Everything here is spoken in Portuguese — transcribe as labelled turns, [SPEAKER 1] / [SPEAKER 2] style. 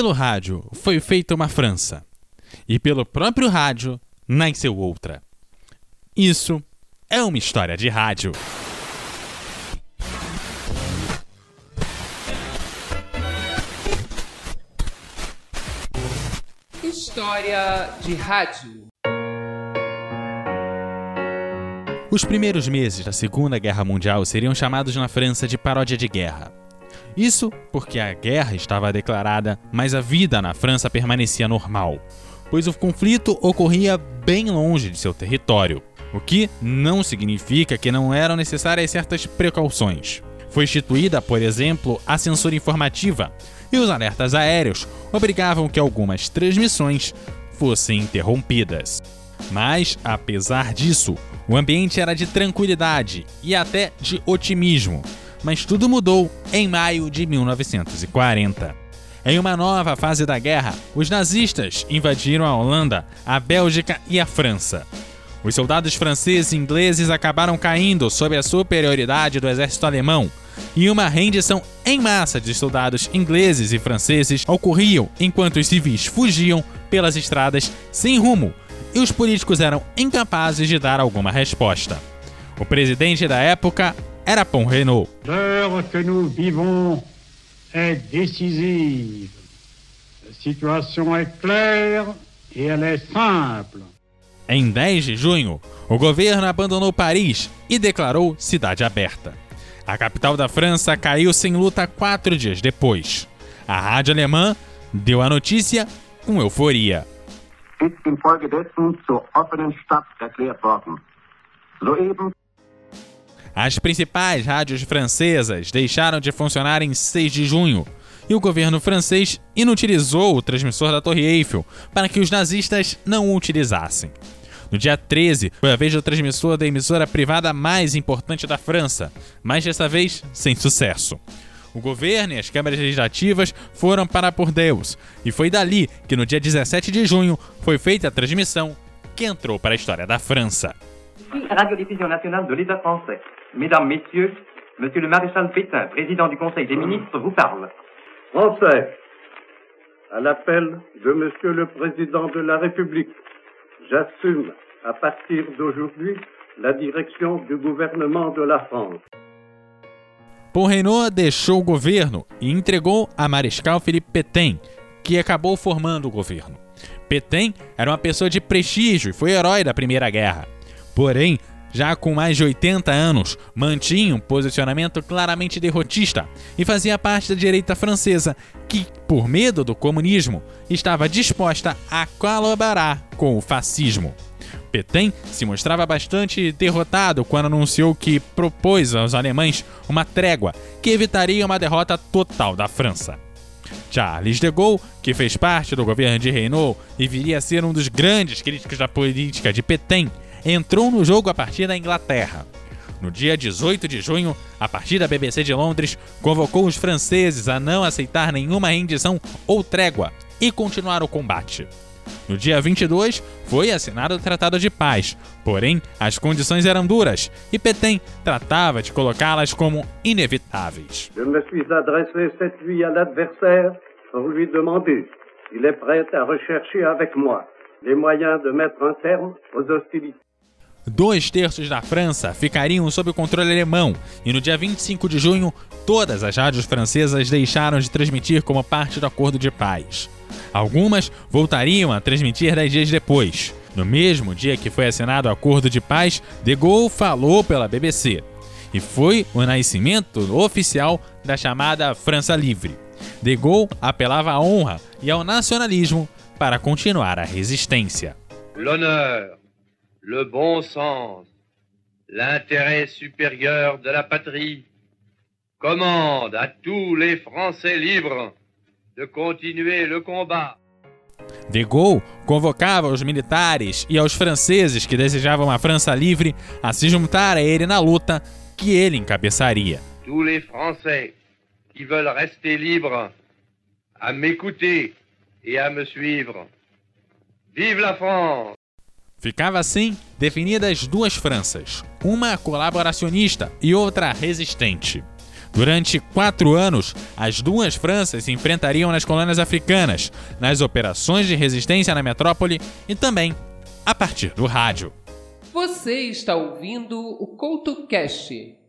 [SPEAKER 1] pelo rádio foi feita uma França, e pelo próprio rádio nasceu outra. Isso é uma história de rádio.
[SPEAKER 2] História de rádio.
[SPEAKER 1] Os primeiros meses da Segunda Guerra Mundial seriam chamados na França de paródia de guerra. Isso porque a guerra estava declarada, mas a vida na França permanecia normal, pois o conflito ocorria bem longe de seu território, o que não significa que não eram necessárias certas precauções. Foi instituída, por exemplo, a censura informativa, e os alertas aéreos obrigavam que algumas transmissões fossem interrompidas. Mas, apesar disso, o ambiente era de tranquilidade e até de otimismo. Mas tudo mudou em maio de 1940. Em uma nova fase da guerra, os nazistas invadiram a Holanda, a Bélgica e a França. Os soldados franceses e ingleses acabaram caindo sob a superioridade do exército alemão, e uma rendição em massa de soldados ingleses e franceses ocorriam enquanto os civis fugiam pelas estradas sem rumo e os políticos eram incapazes de dar alguma resposta. O presidente da época era Pont Renault.
[SPEAKER 3] L'heure que nous vivons est décisive. La situation est claire et elle est simple.
[SPEAKER 1] Em 10 de junho, o governo abandonou Paris e declarou cidade aberta. A capital da França caiu sem luta quatro dias depois. A rádio alemã deu a notícia com euforia ist infolgedessen zur offenen Stadt erklärt worden. Soeben as principais rádios francesas deixaram de funcionar em 6 de junho, e o governo francês inutilizou o transmissor da Torre Eiffel para que os nazistas não o utilizassem. No dia 13, foi a vez do transmissor da emissora privada mais importante da França, mas dessa vez sem sucesso. O governo e as câmaras legislativas foram para por Deus, e foi dali que no dia 17 de junho foi feita a transmissão que entrou para a história da França.
[SPEAKER 4] L'État français. Mesdames, Messieurs, Monsieur le Maréchal Pétain, président du Conseil des ministres, vous parle.
[SPEAKER 5] Français, à l'appel de Monsieur le Président de la République, j'assume à partir d'aujourd'hui la direction du gouvernement de la France.
[SPEAKER 1] Paul Reynaud deixou o governo e entregou a Mariscal Philippe Pétain, que acabou formando o governo. Pétain era uma pessoa de prestígio e foi herói da Primeira Guerra. Porém, já com mais de 80 anos, mantinha um posicionamento claramente derrotista e fazia parte da direita francesa, que, por medo do comunismo, estava disposta a colaborar com o fascismo. Petain se mostrava bastante derrotado quando anunciou que propôs aos alemães uma trégua que evitaria uma derrota total da França. Charles de Gaulle, que fez parte do governo de Renault e viria a ser um dos grandes críticos da política de Petain, entrou no jogo a partir da Inglaterra. No dia 18 de junho, a partir da BBC de Londres, convocou os franceses a não aceitar nenhuma rendição ou trégua e continuar o combate. No dia 22, foi assinado o Tratado de Paz, porém as condições eram duras e Petain tratava de colocá-las como inevitáveis.
[SPEAKER 5] Je me suis adressé cette nuit à l'adversaire pour lui demander s'il est prêt à rechercher avec moi les moyens de mettre un terme aux hostilités.
[SPEAKER 1] Dois terços da França ficariam sob o controle alemão, e no dia 25 de junho, todas as rádios francesas deixaram de transmitir como parte do acordo de paz. Algumas voltariam a transmitir dez dias depois. No mesmo dia que foi assinado o acordo de paz, De Gaulle falou pela BBC. E foi o nascimento oficial da chamada França Livre. De Gaulle apelava à honra e ao nacionalismo para continuar a resistência.
[SPEAKER 6] L'honneur, le bon sens, l'intérêt supérieur de la patrie commande à tous les Français libres de continuer le combat.
[SPEAKER 1] De Gaulle convocava os militares e aos franceses que desejavam uma França livre a se juntar a ele na luta que ele encabeçaria.
[SPEAKER 6] Tous les Français qui veulent rester libres à m'écouter et à me suivre. Vive la France!
[SPEAKER 1] Ficava assim definidas duas Franças, uma colaboracionista e outra resistente. Durante quatro anos, as duas Franças se enfrentariam nas colônias africanas, nas operações de resistência na metrópole e também a partir do rádio.
[SPEAKER 2] Você está ouvindo o CoutoCast